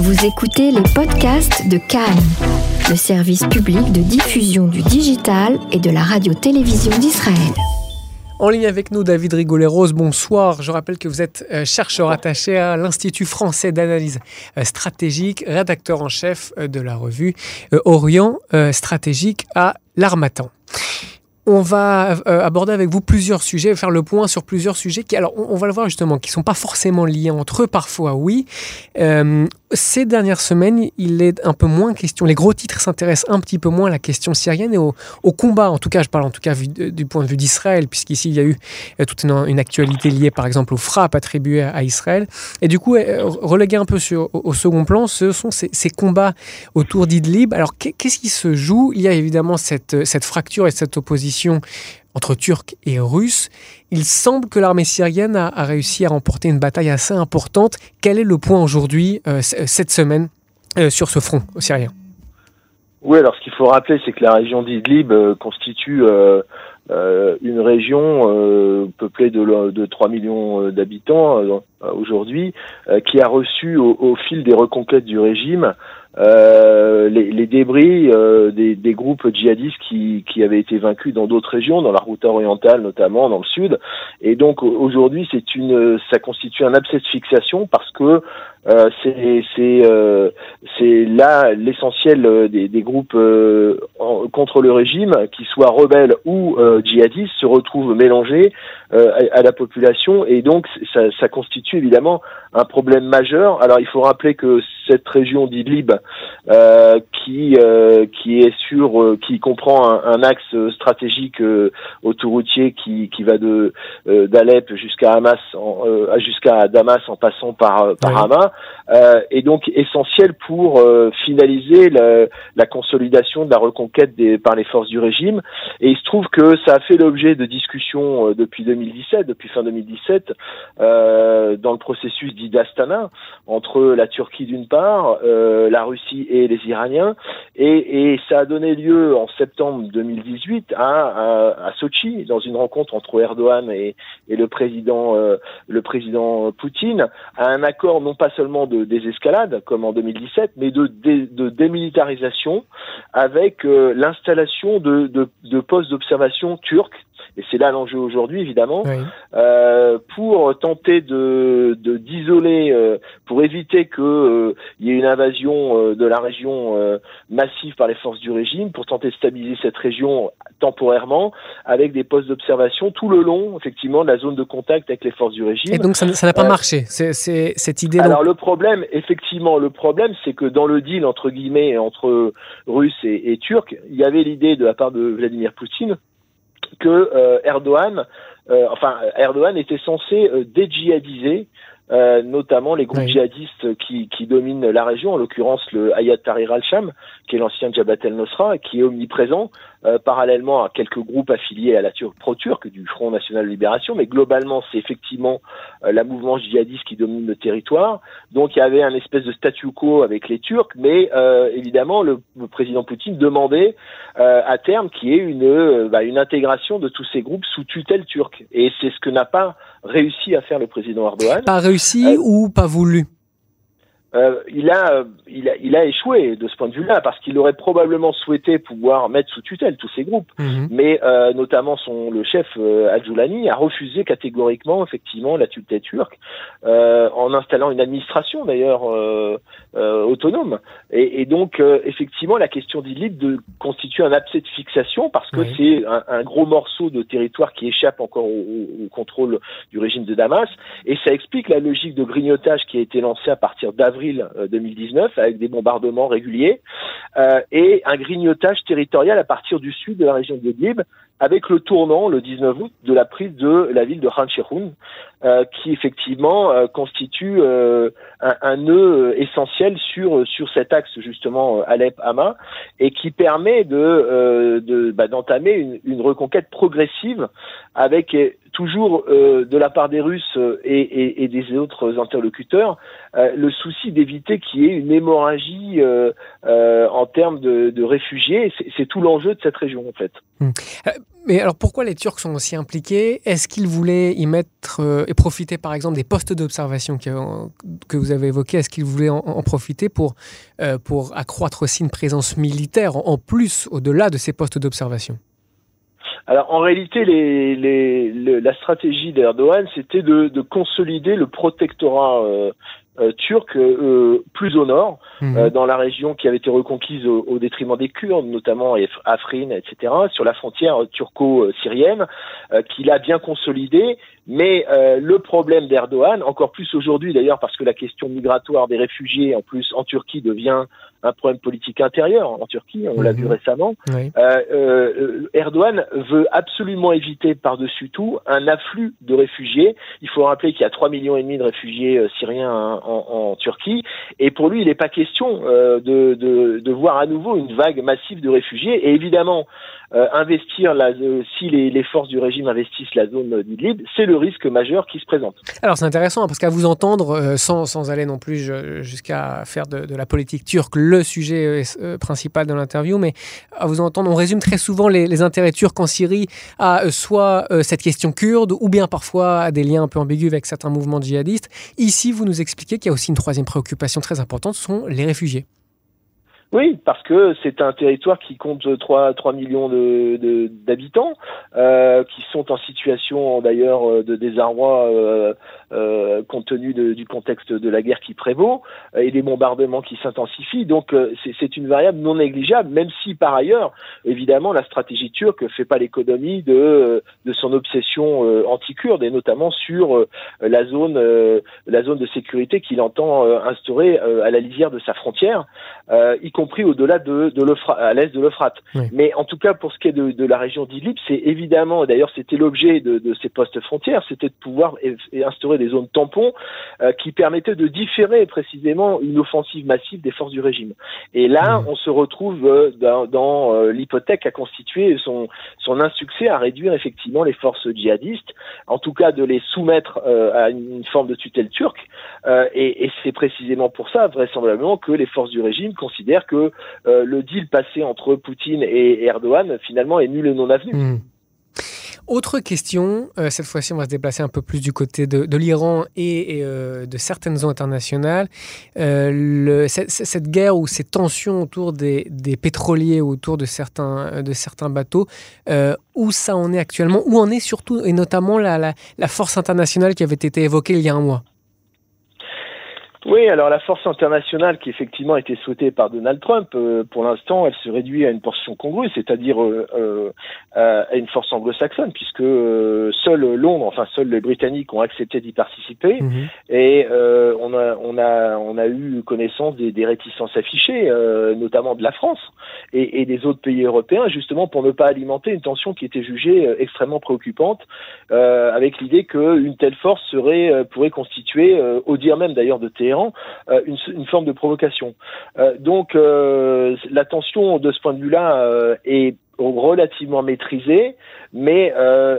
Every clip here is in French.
Vous écoutez les podcasts de Cannes, le service public de diffusion du digital et de la radio-télévision d'Israël. En ligne avec nous, David Rigoleros, bonsoir. Je rappelle que vous êtes euh, chercheur attaché à l'Institut français d'analyse euh, stratégique, rédacteur en chef euh, de la revue Orient stratégique à l'Armatan. On va aborder avec vous plusieurs sujets, faire le point sur plusieurs sujets qui, alors, on, va le voir justement, qui sont pas forcément liés entre eux, parfois oui. Ces dernières semaines, il est un peu moins question. Les gros titres s'intéressent un petit peu moins à la question syrienne et au, combat. En tout cas, je parle en tout cas du point de vue d'Israël, puisqu'ici il y a eu euh, toute une, actualité liée, par exemple, aux frappes attribuées à, Israël. Et du coup, euh, relégué un peu au, second plan, ce sont ces, combats autour d'Idlib. Alors, qu'est-ce qui se joue? Il y a évidemment cette fracture et cette opposition entre Turcs et Russes. Il semble que l'armée syrienne a, réussi à remporter une bataille assez importante. Quel est le point aujourd'hui, euh, cette semaine, euh, sur ce front syrien? Oui, alors ce qu'il faut rappeler, c'est que la région d'Idlib euh, constitue une région peuplée de 3 millions d'habitants aujourd'hui, qui a reçu au, fil des reconquêtes du régime euh, les, les, débris euh, des, des, groupes djihadistes qui, qui, avaient été vaincus dans d'autres régions, dans la route orientale notamment, dans le sud. Et donc aujourd'hui, c'est une, ça constitue un abcès de fixation parce que euh, c'est euh, c'est là l'essentiel des, des, groupes contre le régime, qu'ils soient rebelles ou djihadistes, se retrouvent mélangés à, à, la population et donc ça, ça constitue évidemment un problème majeur. Alors il faut rappeler que cette région d'Idlib, euh, qui euh, qui est sur, euh, qui comprend un, axe stratégique autoroutier qui qui va de d'Alep jusqu'à Hamas, jusqu'à Damas en passant par par Hama, est donc essentiel pour finaliser la, la, consolidation de la reconquête des, par les forces du régime. Et il se trouve que ça a fait l'objet de discussions depuis 2017, depuis fin 2017, dans le processus d'Astana entre la Turquie d'une part, euh, la Russie et les Iraniens, et, ça a donné lieu en septembre 2018 à, Sochi dans une rencontre entre Erdogan et, le président euh, le président Poutine à un accord non pas seulement de désescalade comme en 2017, mais de, démilitarisation avec euh, l'installation de postes d'observation turcs et c'est là l'enjeu aujourd'hui évidemment, euh, pour tenter de d'isoler, euh, pour éviter que euh, il y ait une invasion euh, de la région massive par les forces du régime, pour tenter de stabiliser cette région temporairement avec des postes d'observation tout le long effectivement de la zone de contact avec les forces du régime. Et donc ça n'a pas marché, c'est cette idée. Alors le problème, effectivement, le problème, c'est que dans le deal entre guillemets entre Russes et, et Turcs, il y avait l'idée de la part de Vladimir Poutine que euh, Erdogan, euh, enfin Erdogan était censé euh, dédjihadiser euh, notamment les groupes djihadistes qui, qui, dominent la région, en l'occurrence le Hayat Tahrir al-Sham, qui est l'ancien Jabhat el-Nosra, qui est omniprésent, euh, parallèlement à quelques groupes affiliés à la Turque pro-turque du Front National de Libération, mais globalement c'est effectivement euh, la mouvance djihadiste qui domine le territoire. Donc il y avait un espèce de statu quo avec les Turcs, mais évidemment le, président Poutine demandait à terme qu'il y ait une, bah, une intégration de tous ces groupes sous tutelle turque. Et c'est ce que n'a pas réussi à faire le président Erdogan. Pas réussi euh, ou pas voulu? Euh, il, a, euh, il, a, il a échoué de ce point de vue-là parce qu'il aurait probablement souhaité pouvoir mettre sous tutelle tous ces groupes, mhm. mais euh, notamment son le chef euh, Adjoulani a refusé catégoriquement effectivement la tutelle turque euh, en installant une administration d'ailleurs autonome. Et, et donc effectivement la question d'Idlib de constitue un abcès de fixation parce que c'est un, un, gros morceau de territoire qui échappe encore au, au, contrôle du régime de Damas. Et ça explique la logique de grignotage qui a été lancée à partir d'avril 2019 euh, avec des bombardements réguliers euh, et un grignotage territorial à partir du sud de la région d'Idlib avec le tournant le 19 août de la prise de la ville de Khan euh, qui effectivement constitue un, nœud essentiel sur sur cet axe justement Alep-Hama et qui permet de bah, d'entamer une, reconquête progressive avec toujours de la part des Russes et, des autres interlocuteurs le souci d'éviter qu'il y ait une hémorragie en termes de, réfugiés. C'est tout l'enjeu de cette région en fait. Hmm. Mais alors pourquoi les Turcs sont aussi impliqués? Est-ce qu'ils voulaient y mettre et profiter par exemple des postes d'observation que, vous avez évoqués? Est-ce qu'ils voulaient en, profiter pour accroître aussi une présence militaire en plus au-delà de ces postes d'observation? Alors en réalité, les, la stratégie d'Erdogan, c'était de, consolider le protectorat euh, euh, turc euh, plus au nord, mhm. dans la région qui avait été reconquise au, détriment des Kurdes, notamment Afrin, etc., sur la frontière turco-syrienne, qu'il a bien consolidé. Mais le problème d'Erdogan, encore plus aujourd'hui d'ailleurs, parce que la question migratoire des réfugiés, en plus en Turquie, devient un problème politique intérieur en Turquie, on l'a vu mhm. récemment. Euh, euh, Erdogan veut absolument éviter par-dessus tout un afflux de réfugiés. Il faut rappeler qu'il y a 3 millions et demi de réfugiés euh, syriens hein, en, Turquie, et pour lui, il n'est pas question euh, de, de, voir à nouveau une vague massive de réfugiés. Et évidemment, euh, investir la, si les, les, forces du régime investissent la zone d'Idlib, c'est le risque majeur qui se présente. Alors c'est intéressant hein, parce qu'à vous entendre, sans, sans aller non plus jusqu'à faire de, la politique turque le sujet euh, euh, principal de l'interview, mais à vous entendre, on résume très souvent les, intérêts turcs en Syrie à euh, soit cette question kurde, ou bien parfois à des liens un peu ambigus avec certains mouvements djihadistes. Ici, vous nous expliquez qu'il y a aussi une troisième préoccupation très importante, sont les réfugiés. Oui, parce que c'est un territoire qui compte 3, 3 millions d'habitants, de, euh, qui sont en situation d'ailleurs de désarroi euh, euh, compte tenu de, du contexte de la guerre qui prévaut et des bombardements qui s'intensifient. Donc euh, c'est une variable non négligeable, même si par ailleurs, évidemment, la stratégie turque fait pas l'économie de, de son obsession euh, anti-kurde et notamment sur la zone la zone de sécurité qu'il entend instaurer à la lisière de sa frontière, compris au-delà de, de à l'est de l'Euphrate. Mais en tout cas, pour ce qui est de, de la région d'Idlib, c'est évidemment, d'ailleurs c'était l'objet de, de, ces postes frontières, c'était de pouvoir instaurer des zones tampons euh, qui permettaient de différer précisément une offensive massive des forces du régime. Et là, mmh. on se retrouve euh, dans, dans euh, l'hypothèque à constituer son, son insuccès à réduire effectivement les forces djihadistes, en tout cas de les soumettre à une forme de tutelle turque. et, et c'est précisément pour ça, vraisemblablement, que les forces du régime considèrent que le deal passé entre Poutine et Erdogan, finalement, est nul et non avenu. Mmh. Autre question, euh, cette fois-ci on va se déplacer un peu plus du côté de, l'Iran et, euh, de certaines zones internationales. Euh, cette, guerre ou ces tensions autour des, pétroliers, autour de certains, de certains bateaux, où ça en est actuellement? Où en est surtout et notamment la force internationale qui avait été évoquée il y a un mois? Oui, alors la force internationale qui effectivement a été souhaitée par Donald Trump, euh, pour l'instant, elle se réduit à une portion congrue, c'est-à-dire euh, euh, à une force anglo-saxonne, puisque seul Londres, enfin seuls les Britanniques ont accepté d'y participer, mhm. et on a on a on a eu connaissance des, des réticences affichées, notamment de la France et, et, des autres pays européens, justement pour ne pas alimenter une tension qui était jugée extrêmement préoccupante, avec l'idée qu'une telle force serait pourrait constituer, au dire même d'ailleurs de Euh, une, forme de provocation. Euh, donc euh, la tension de ce point de vue-là est relativement maîtrisée, mais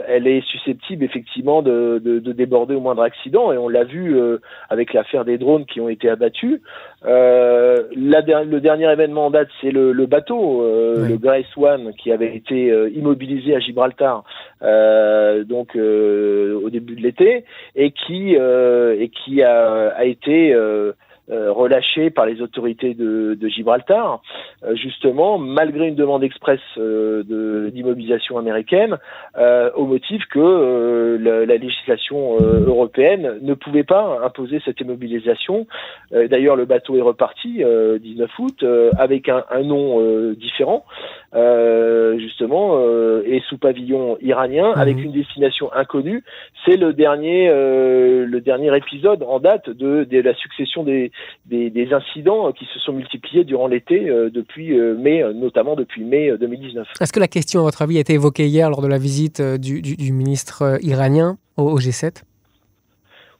elle est susceptible effectivement de, déborder au moindre accident, et on l'a vu avec l'affaire des drones qui ont été abattus. le dernier événement en date, c'est le, bateau, le Grace One, qui avait été immobilisé à Gibraltar, donc au début de l'été, et qui et qui a, a été euh, relâché par les autorités de, Gibraltar, euh, justement, malgré une demande express euh, d'immobilisation américaine, au motif que la, la, législation européenne ne pouvait pas imposer cette immobilisation. D'ailleurs, le bateau est reparti 19 août avec un nom différent, justement, et sous pavillon iranien, avec mhm. une destination inconnue. C'est le dernier, le dernier épisode en date de, de la succession des, des, incidents qui se sont multipliés durant l'été euh, depuis euh, mai, euh, notamment depuis mai 2019. Est-ce que la question, à votre avis, a été évoquée hier lors de la visite du, ministre iranien au, G7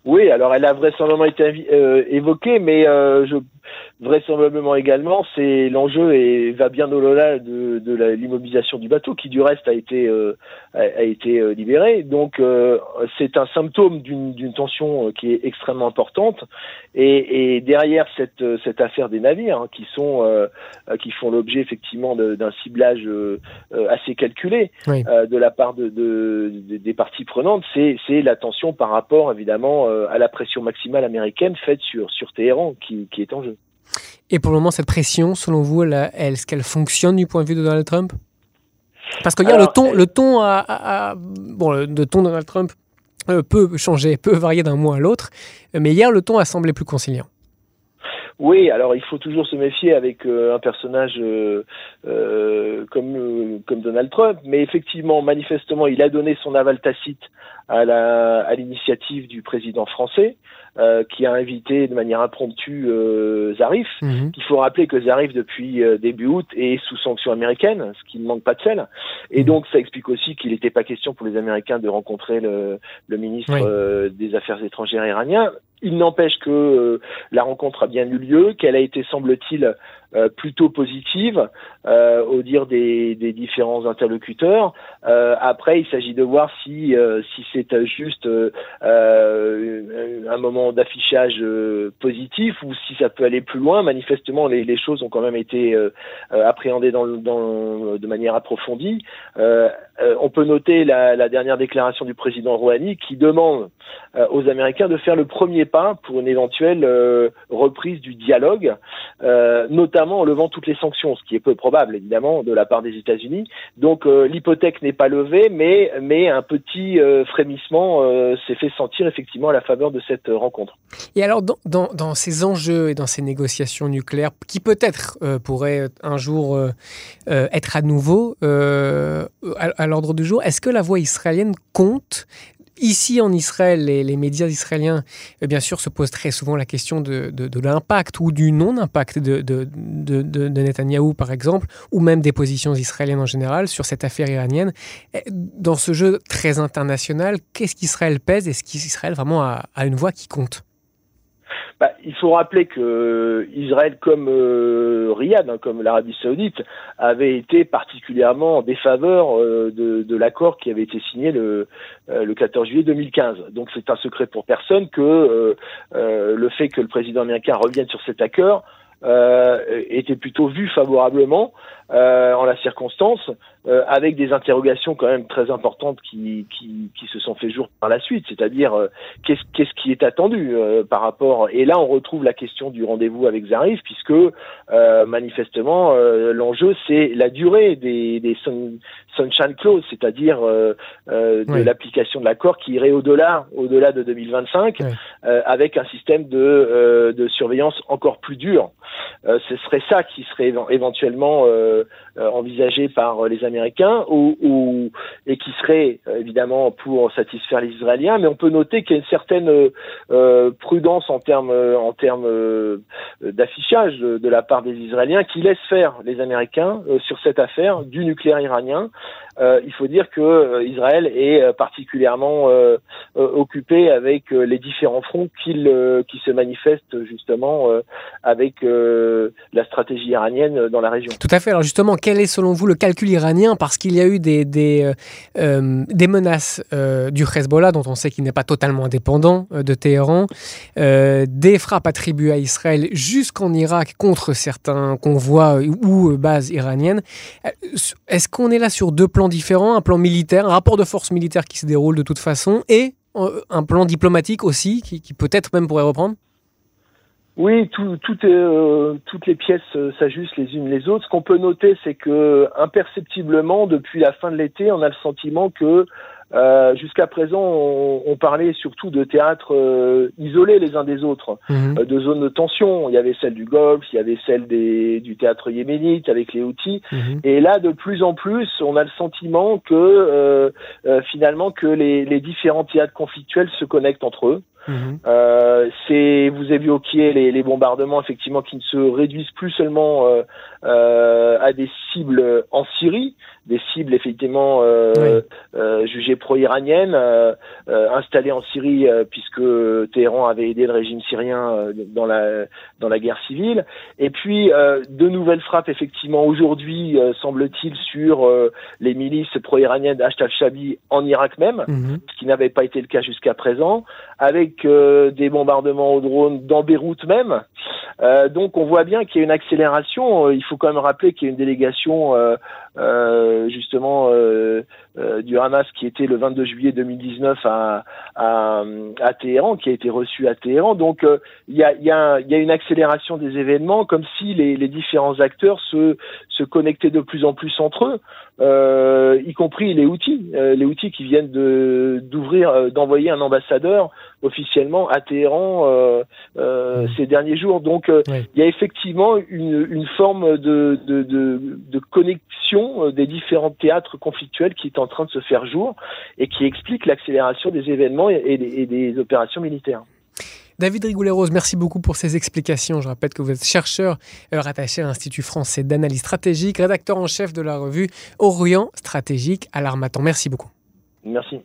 oui, alors elle a vraisemblablement été évoquée, mais je vraisemblablement également, c'est l'enjeu et va bien au-delà de, de l'immobilisation du bateau, qui du reste a été euh, a, été euh, libéré. Donc euh, c'est un symptôme d'une tension qui est extrêmement importante. Et, et derrière cette cette affaire des navires, hein, qui sont qui font l'objet effectivement d'un ciblage assez calculé de la part de, de, des parties prenantes, c'est c'est la tension par rapport évidemment à la pression maximale américaine faite sur sur Téhéran qui, qui est en jeu. Et pour le moment, cette pression, selon vous, est-ce qu'elle fonctionne du point de vue de Donald Trump? Parce que hier, le ton, le ton, bon, le ton de Donald Trump euh, peut changer, peut varier d'un mois à l'autre, mais hier, le ton a semblé plus conciliant. Oui, alors il faut toujours se méfier avec euh, un personnage euh, comme, comme Donald Trump, mais effectivement, manifestement, il a donné son aval tacite à l'initiative du président français. Euh, qui a invité de manière impromptue euh, Zarif. Mhm. Il faut rappeler que Zarif, depuis euh, début août, est sous sanction américaine, ce qui ne manque pas de sel. Et mhm. donc, ça explique aussi qu'il n'était pas question pour les Américains de rencontrer le, le ministre euh, des Affaires étrangères iranien. Il n'empêche que la rencontre a bien eu lieu, qu'elle a été, semble-t-il, euh, plutôt positive euh, au dire des, différents interlocuteurs. Euh, après, il s'agit de voir si c'est juste un moment d'affichage positif ou si ça peut aller plus loin. Manifestement, les, choses ont quand même été appréhendées de manière approfondie. on peut noter la, la, dernière déclaration du président Rouhani qui demande aux Américains de faire le premier pas pour une éventuelle reprise du dialogue, notamment en levant toutes les sanctions, ce qui est peu probable évidemment de la part des États-Unis. Donc euh, l'hypothèque n'est pas levée, mais un petit euh, frémissement euh, s'est fait sentir effectivement à la faveur de cette rencontre. Et alors dans, ces enjeux et dans ces négociations nucléaires, qui peut-être pourraient un jour être à nouveau à l'ordre du jour, est-ce que la voix israélienne compte Ici, en Israël, les, médias israéliens, euh, bien sûr, se posent très souvent la question de, l'impact ou du non-impact de, de, Netanyahou, par exemple, ou même des positions israéliennes en général sur cette affaire iranienne. Dans ce jeu très international, qu'est-ce qu'Israël pèse Est-ce qu'Israël vraiment a une voix qui compte? Bah, il faut rappeler que Israël, comme euh, Riyad, hein, comme l'Arabie Saoudite, avait été particulièrement en défaveur euh, de, l'accord qui avait été signé le, euh, le 14 juillet 2015. Donc c'est un secret pour personne que le fait que le président américain revienne sur cet accord était plutôt vu favorablement en la circonstance, euh, avec des interrogations quand même très importantes qui, qui, qui se sont fait jour par la suite, c'est-à-dire euh, qu'est-ce qu'est-ce qui est attendu euh, par rapport et là on retrouve la question du rendez-vous avec Zarif puisque manifestement l'enjeu c'est la durée des, des sunshine clause, c'est-à-dire de l'application de l'accord qui irait au-delà au-delà de 2025 avec un système de, de surveillance encore plus dur. Ce serait ça qui serait éventuellement envisagé par les américains ou, ou, et qui serait euh, évidemment pour satisfaire les Israéliens, mais on peut noter qu'il y a une certaine euh, prudence en termes en euh, d'affichage de, la part des Israéliens qui laissent faire les Américains sur cette affaire du nucléaire iranien. Il faut dire que Israël est particulièrement occupé avec les différents fronts qui se manifestent justement avec la stratégie iranienne dans la région. Tout à fait. Alors justement, quel est selon vous le calcul iranien? Parce qu'il y a eu des, euh, euh, menaces euh, du Hezbollah, dont on sait qu'il n'est pas totalement indépendant de Téhéran, des frappes attribuées à Israël jusqu'en Irak contre certains convois ou bases iraniennes. Est-ce qu'on est là sur deux plans différents, un plan militaire, un rapport de force militaire qui se déroule de toute façon, et un plan diplomatique aussi, qui, qui peut-être même pourrait reprendre oui, tout, tout est, euh, toutes les pièces euh, s'ajustent les unes les autres. Ce qu'on peut noter, c'est que imperceptiblement, depuis la fin de l'été, on a le sentiment que euh, jusqu'à présent, on, parlait surtout de théâtres isolés les uns des autres, mhm. de zones de tension. Il y avait celle du Golfe, il y avait celle des, du théâtre yéménite avec les outils. Mhm. Et là, de plus en plus, on a le sentiment que finalement que les, les différents théâtres conflictuels se connectent entre eux. Mhm. Euh, c'est vous évoquiez les, les bombardements effectivement qui ne se réduisent plus seulement euh, euh, à des cibles en Syrie, des cibles effectivement euh, euh, jugées pro-iraniennes, euh, installées en Syrie puisque Téhéran avait aidé le régime syrien dans la dans la guerre civile. Et puis de nouvelles frappes effectivement aujourd'hui semble-t-il sur les milices pro-iraniennes d'Ashtal Shabi en Irak même, mhm. ce qui n'avait pas été le cas jusqu'à présent, avec des bombardements au drone dans Beyrouth même. donc on voit bien qu'il y a une accélération. il faut quand même rappeler qu'il y a une délégation euh, justement euh, euh, du Hamas qui était le 22 juillet 2019 à, à, Téhéran, qui a été reçu à Téhéran. Donc il y a, une accélération des événements, comme si les, différents acteurs se, se connectaient de plus en plus entre eux, euh, y compris les outils, les outils qui viennent d'ouvrir, d'envoyer un ambassadeur officiellement à Téhéran euh, euh, ces derniers jours. Donc il y a effectivement une, une forme de, de, de, de connexion euh, des différents théâtres conflictuels qui est en train de se faire jour et qui explique l'accélération des événements et, des, opérations militaires. David Rigoulet-Rose, merci beaucoup pour ces explications. Je rappelle que vous êtes chercheur euh, rattaché à l'Institut français d'analyse stratégique, rédacteur en chef de la revue Orient stratégique à l'Armatan. Merci beaucoup. Merci.